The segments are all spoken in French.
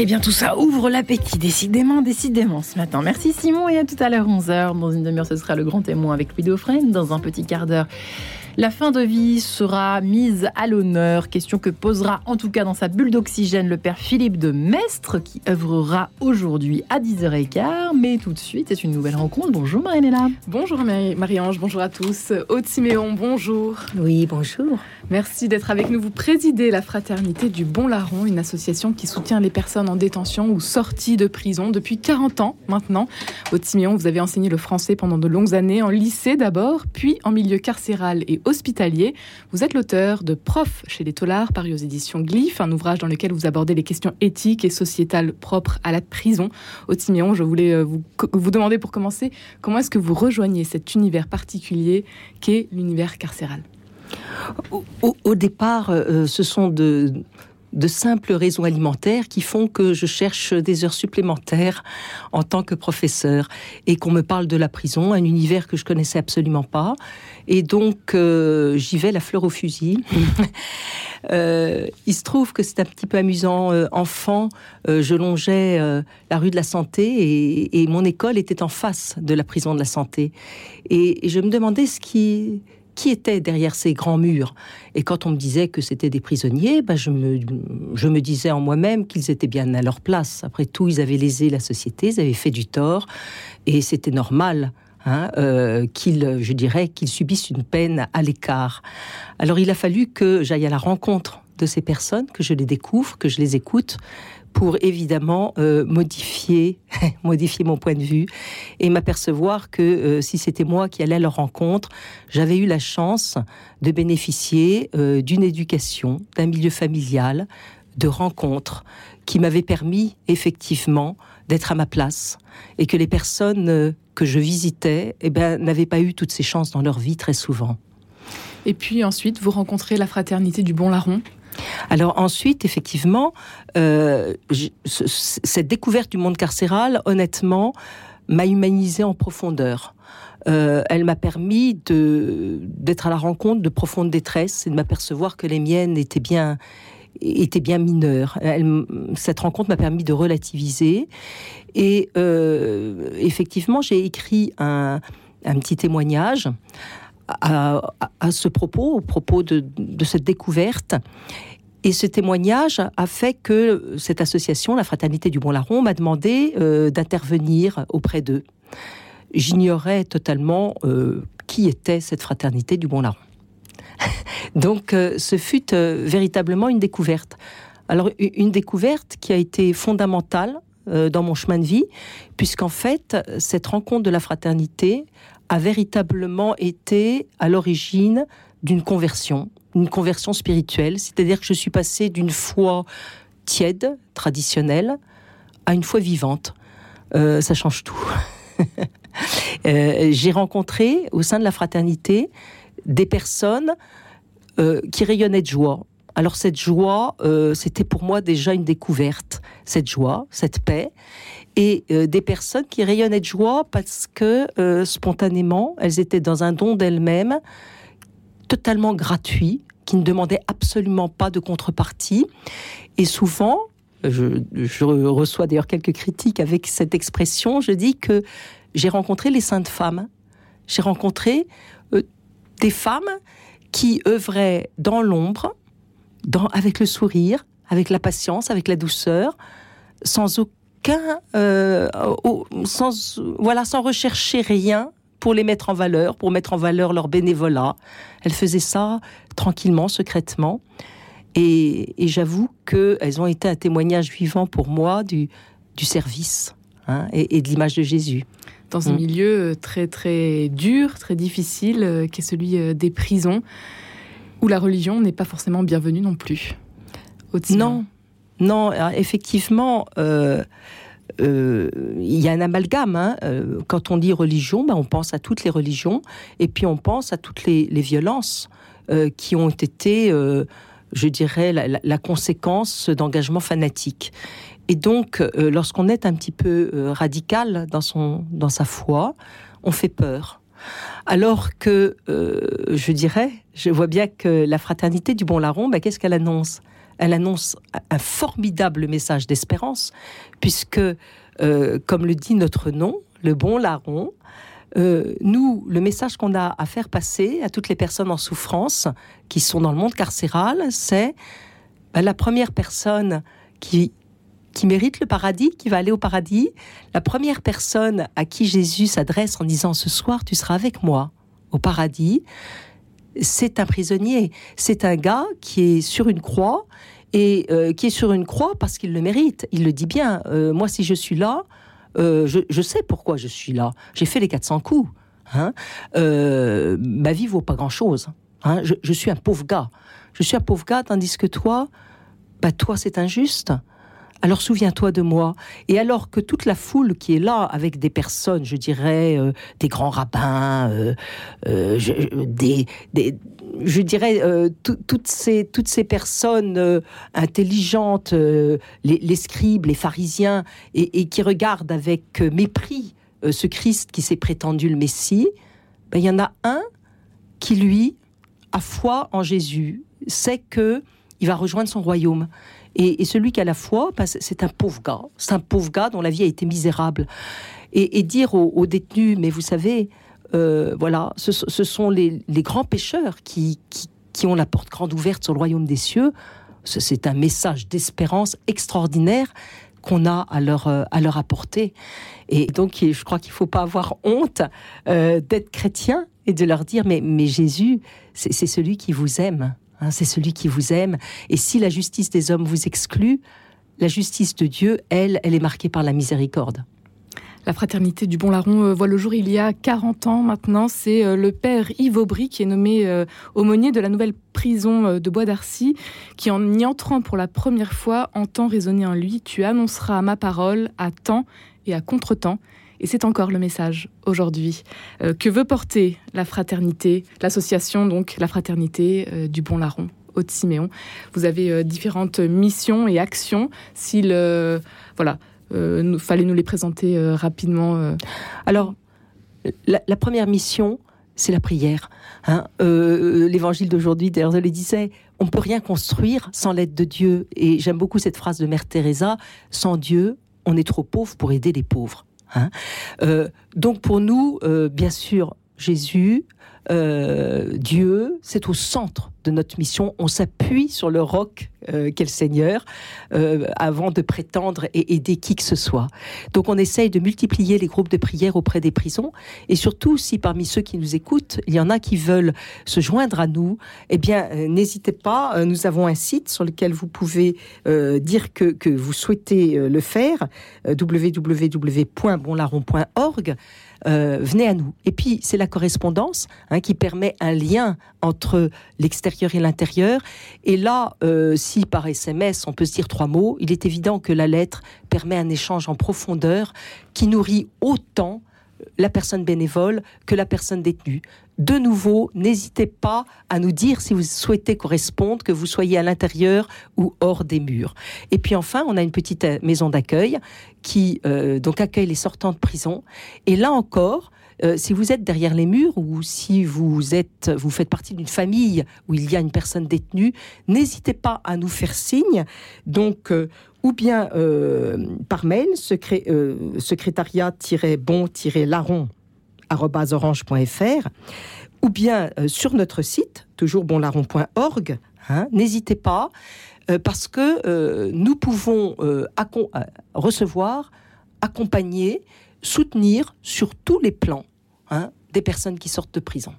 Eh bien, tout ça ouvre l'appétit, décidément, décidément, ce matin. Merci Simon, et à tout à l'heure, 11h. Dans une demi-heure, ce sera le grand témoin avec Louis Dauphren. Dans un petit quart d'heure, la fin de vie sera mise à l'honneur, question que posera en tout cas dans sa bulle d'oxygène le père Philippe de Mestre qui œuvrera aujourd'hui à 10h15. Mais tout de suite, c'est une nouvelle rencontre. Bonjour Marie-Léla. Bonjour Marie-Ange, bonjour à tous. Aude Siméon, bonjour. Oui, bonjour. Merci d'être avec nous. Vous présidez la Fraternité du Bon Larron, une association qui soutient les personnes en détention ou sorties de prison depuis 40 ans maintenant. Aude Siméon, vous avez enseigné le français pendant de longues années en lycée d'abord, puis en milieu carcéral et hospitalier. Vous êtes l'auteur de Prof chez les Tollards, paru aux éditions Glyph, un ouvrage dans lequel vous abordez les questions éthiques et sociétales propres à la prison. Au Timéon, je voulais euh, vous, demander pour commencer, comment est-ce que vous rejoignez cet univers particulier qu'est l'univers carcéral? Au, départ, euh, ce sont de, de simples raisons alimentaires qui font que je cherche des heures supplémentaires en tant que professeur et qu'on me parle de la prison, un univers que je connaissais absolument pas. Et donc, euh, j'y vais la fleur au fusil. Euh, il se trouve que c'est un petit peu amusant. Euh, enfant, je longeais la rue de la Santé et, mon école était en face de la prison de la Santé. et je me demandais ce qui qui était derrière ces grands murs. Et quand on me disait que c'était des prisonniers, je, me, je me disais en moi-même qu'ils étaient bien à leur place. Après tout, ils avaient lésé la société, ils avaient fait du tort, et c'était normal. Hein, euh, qu'ils, je dirais, qu'ils subissent une peine à l'écart. Alors il a fallu que j'aille à la rencontre de ces personnes, que je les découvre, que je les écoute, pour évidemment euh, modifier, modifier mon point de vue et m'apercevoir que euh, si c'était moi qui allais à leur rencontre, j'avais eu la chance de bénéficier euh, d'une éducation, d'un milieu familial, de rencontres qui m'avaient permis effectivement d'être à ma place et que les personnes que je visitais eh ben, n'avaient pas eu toutes ces chances dans leur vie très souvent. Et puis ensuite, vous rencontrez la fraternité du Bon Larron alors ensuite, effectivement, euh, cette découverte du monde carcéral, honnêtement, m'a humanisé en profondeur. Euh, elle m'a permis d'être à la rencontre de profondes détresses et de m'apercevoir que les miennes étaient bien étaient bien mineures. cette rencontre m'a permis de relativiser et euh, effectivement j'ai écrit un, petit témoignage à, ce propos, au propos de, cette découverte. Et ce témoignage a fait que cette association, la Fraternité du Bon Larron, m'a demandé euh, d'intervenir auprès d'eux. J'ignorais totalement euh, qui était cette Fraternité du Bon Larron. Donc euh, ce fut véritablement une découverte. Alors une découverte qui a été fondamentale dans mon chemin de vie, puisqu'en fait, cette rencontre de la fraternité a véritablement été à l'origine d'une conversion, une conversion spirituelle, c'est-à-dire que je suis passée d'une foi tiède, traditionnelle, à une foi vivante. Euh, ça change tout. Euh, j'ai rencontré au sein de la fraternité des personnes euh, qui rayonnaient de joie. Alors cette joie, c'était pour moi déjà une découverte, cette joie, cette paix, et des personnes qui rayonnaient de joie parce que spontanément, elles étaient dans un don d'elles-mêmes, totalement gratuit, qui ne demandait absolument pas de contrepartie. Et souvent, je, reçois d'ailleurs quelques critiques avec cette expression, je dis que j'ai rencontré les saintes femmes. J'ai rencontré euh, des femmes qui œuvraient dans l'ombre, avec le sourire, avec la patience, avec la douceur, sans aucun, euh, sans voilà, sans rechercher rien pour les mettre en valeur, pour mettre en valeur leur bénévolat. Elles faisaient ça tranquillement, secrètement. Et, j'avoue qu'elles ont été un témoignage vivant pour moi du, du service hein, et, de l'image de Jésus. Dans un mm. milieu euh, très très dur, très difficile, euh, qui est celui des prisons, où la religion n'est pas forcément bienvenue non plus. Non, non, effectivement. Euh, il y a un amalgame. Hein. Euh, quand on dit religion, ben, on pense à toutes les religions et puis on pense à toutes les, violences euh, qui ont été, je dirais, la, conséquence d'engagements fanatiques. Et donc, lorsqu'on est un petit peu radical dans, son, dans sa foi, on fait peur. Alors que, je dirais, je vois bien que la fraternité du Bon Larron, ben, qu'est-ce qu'elle annonce? Elle annonce un formidable message d'espérance, puisque, euh, comme le dit notre nom, le bon larron, euh, nous, le message qu'on a à faire passer à toutes les personnes en souffrance qui sont dans le monde carcéral, c'est ben, la première personne qui, qui mérite le paradis, qui va aller au paradis, la première personne à qui Jésus s'adresse en disant ce soir tu seras avec moi au paradis, c'est un prisonnier, c'est un gars qui est sur une croix et euh, qui est sur une croix parce qu'il le mérite. Il le dit bien. Euh, moi, si je suis là, euh, je, sais pourquoi je suis là. J'ai fait les 400 coups. Hein. Ma vie vaut pas grand-chose. Hein. Je, suis un pauvre gars. Je suis un pauvre gars, tandis que toi, bah toi, c'est injuste. Alors souviens-toi de moi. Et alors que toute la foule qui est là avec des personnes, je dirais, euh, des grands rabbins, des, je dirais, toutes, ces, toutes ces personnes intelligentes, les, scribes, les pharisiens, et, qui regardent avec mépris ce Christ qui s'est prétendu le Messie, ben, il y en a un qui, lui, a foi en Jésus, sait que il va rejoindre son royaume. Et, celui qui a la foi, ben, c'est un pauvre gars. C'est un pauvre gars dont la vie a été misérable. Et, dire aux, détenus, mais vous savez, euh, voilà, ce, sont les, grands pécheurs qui, qui, ont la porte grande ouverte sur le royaume des cieux. C'est un message d'espérance extraordinaire qu'on a à leur, euh, à leur apporter. Et donc, je crois qu'il ne faut pas avoir honte euh, d'être chrétien et de leur dire, mais, mais Jésus, c'est celui qui vous aime. Hein, c'est celui qui vous aime. Et si la justice des hommes vous exclut, la justice de Dieu, elle, elle est marquée par la miséricorde. La fraternité du Bon Larron euh, voit le jour il y a 40 ans maintenant. C'est euh, le père Yves Aubry qui est nommé euh, aumônier de la nouvelle prison de Bois d'Arcy, qui en y entrant pour la première fois entend résonner en lui Tu annonceras ma parole à temps et à contre-temps. Et c'est encore le message aujourd'hui que veut porter la fraternité, l'association donc la fraternité du Bon Larron. Haute-Siméon. Vous avez différentes missions et actions. S'il voilà, euh, fallait nous les présenter euh, rapidement. Euh. Alors, la, première mission, c'est la prière. Hein. L'évangile d'aujourd'hui, d'ailleurs, le disais, on peut rien construire sans l'aide de Dieu. Et j'aime beaucoup cette phrase de Mère Teresa sans Dieu, on est trop pauvre pour aider les pauvres. Hein. donc pour nous, bien sûr, Jésus, euh, Dieu, c'est au centre de notre mission. On s'appuie sur le roc euh, qu'est le Seigneur euh, avant de prétendre et aider qui que ce soit. Donc on essaye de multiplier les groupes de prière auprès des prisons et surtout si parmi ceux qui nous écoutent, il y en a qui veulent se joindre à nous, eh bien n'hésitez pas, nous avons un site sur lequel vous pouvez dire que, que, vous souhaitez le faire, www.bonlarron.org. Euh, venez à nous. Et puis, c'est la correspondance hein, qui permet un lien entre l'extérieur et l'intérieur. Et là, euh, si par SMS, on peut se dire trois mots, il est évident que la lettre permet un échange en profondeur qui nourrit autant la personne bénévole que la personne détenue. De nouveau, n'hésitez pas à nous dire si vous souhaitez correspondre, que vous soyez à l'intérieur ou hors des murs. Et puis enfin, on a une petite euh, maison d'accueil qui euh, donc accueille les sortants de prison. Et là encore, euh, si vous êtes derrière les murs ou si vous êtes, vous faites partie d'une famille où il y a une personne détenue, n'hésitez pas à nous faire signe. Donc, ou bien par mail, secrétariat-bon-larron orange.fr ou bien euh, sur notre site, toujours bonlarron.org. Hein, N'hésitez pas, euh, parce que euh, nous pouvons recevoir, accompagner, soutenir sur tous les plans hein, des personnes qui sortent de prison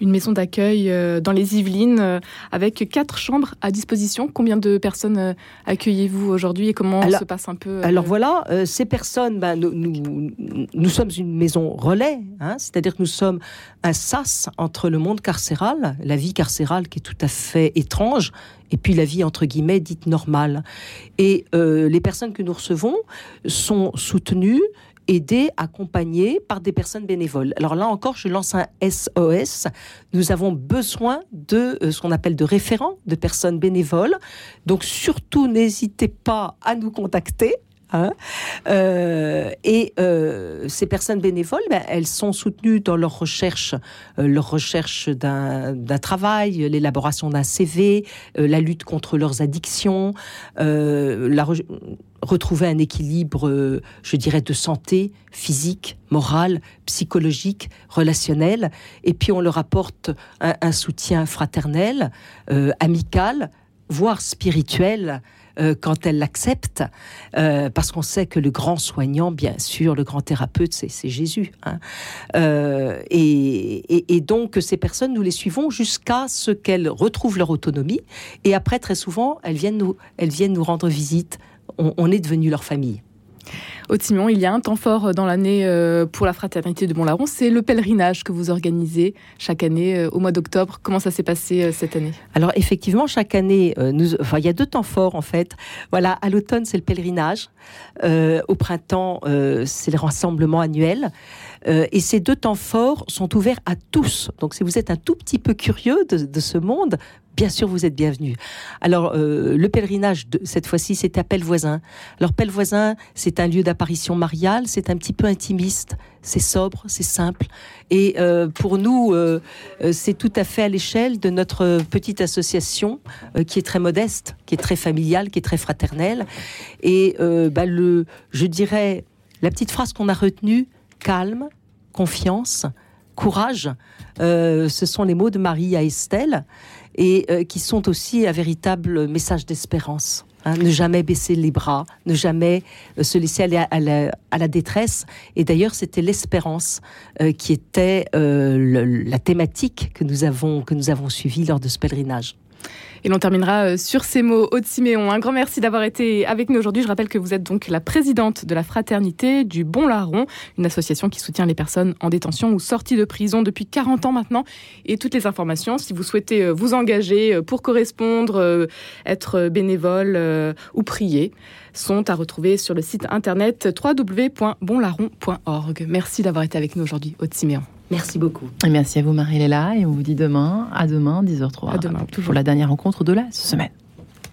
une maison d'accueil euh, dans les Yvelines euh, avec quatre chambres à disposition. Combien de personnes euh, accueillez-vous aujourd'hui et comment se passe un peu Alors voilà, ces personnes, ben, nous, nous, nous, sommes une maison relais, hein, c'est-à-dire que nous sommes un sas entre le monde carcéral, la vie carcérale qui est tout à fait étrange, et puis la vie entre guillemets dite normale. Et les personnes que nous recevons sont soutenues aidés, accompagnés par des personnes bénévoles. Alors là encore, je lance un SOS. Nous avons besoin de euh, ce qu'on appelle de référents, de personnes bénévoles. Donc surtout, n'hésitez pas à nous contacter. Hein. Euh, et euh, ces personnes bénévoles, ben, elles sont soutenues dans leur recherche, euh, leur recherche d'un travail, l'élaboration d'un CV, la lutte contre leurs addictions, retrouver un équilibre, je dirais, de santé physique, morale, psychologique, relationnel. Et puis on leur apporte un soutien fraternel, amical, voire spirituel euh, quand elle l'accepte, euh, parce qu'on sait que le grand soignant, bien sûr, le grand thérapeute, c'est Jésus. Hein. Euh, et, donc, ces personnes, nous les suivons jusqu'à ce qu'elles retrouvent leur autonomie. Et après, très souvent, elles viennent nous, elles viennent nous rendre visite. on est devenu leur famille. Au Timon, il y a un temps fort dans l'année euh, pour la fraternité de Mont-Larron, c'est le pèlerinage que vous organisez chaque année euh, au mois d'octobre. Comment ça s'est passé euh, cette année? Alors effectivement, chaque année, nous, enfin, il y a deux temps forts en fait. Voilà, à l'automne, c'est le pèlerinage. au printemps, c'est le rassemblement annuel. Et ces deux temps forts sont ouverts à tous. Donc si vous êtes un tout petit peu curieux de ce monde, bien sûr, vous êtes bienvenus. Alors, euh, le pèlerinage, cette fois-ci, c'est à Pellevoisin. Alors, Pellevoisin, c'est un lieu d'apparition mariale, c'est un petit peu intimiste, c'est sobre, c'est simple. Et euh, pour nous, euh, c'est tout à fait à l'échelle de notre petite association qui est très modeste, qui est très familiale, qui est très fraternelle. Et bah, le, je dirais, la petite phrase qu'on a retenue, calme, confiance, courage, ce sont les mots de Marie à Estelle et euh, qui sont aussi un véritable message d'espérance. Hein. ne jamais baisser les bras, ne jamais euh, se laisser aller à, la, détresse. Et d'ailleurs, c'était l'espérance euh, qui était la thématique que nous avons que nous avons suivie lors de ce pèlerinage. Et l'on terminera euh, sur ces mots. Aude Siméon, un grand merci d'avoir été avec nous aujourd'hui. Je rappelle que vous êtes donc la présidente de la fraternité du Bon Larron, une association qui soutient les personnes en détention ou sorties de prison depuis 40 ans maintenant. Et toutes les informations, si vous souhaitez euh, vous engager euh, pour correspondre, être bénévole ou prier, sont à retrouver sur le site internet www.bonlarron.org. Merci d'avoir été avec nous aujourd'hui, Aude Siméon. Merci beaucoup. Et merci à vous, Marie-Léla. Et on vous dit demain, à demain, 10h03. À demain, toujours. Pour la dernière rencontre de la semaine.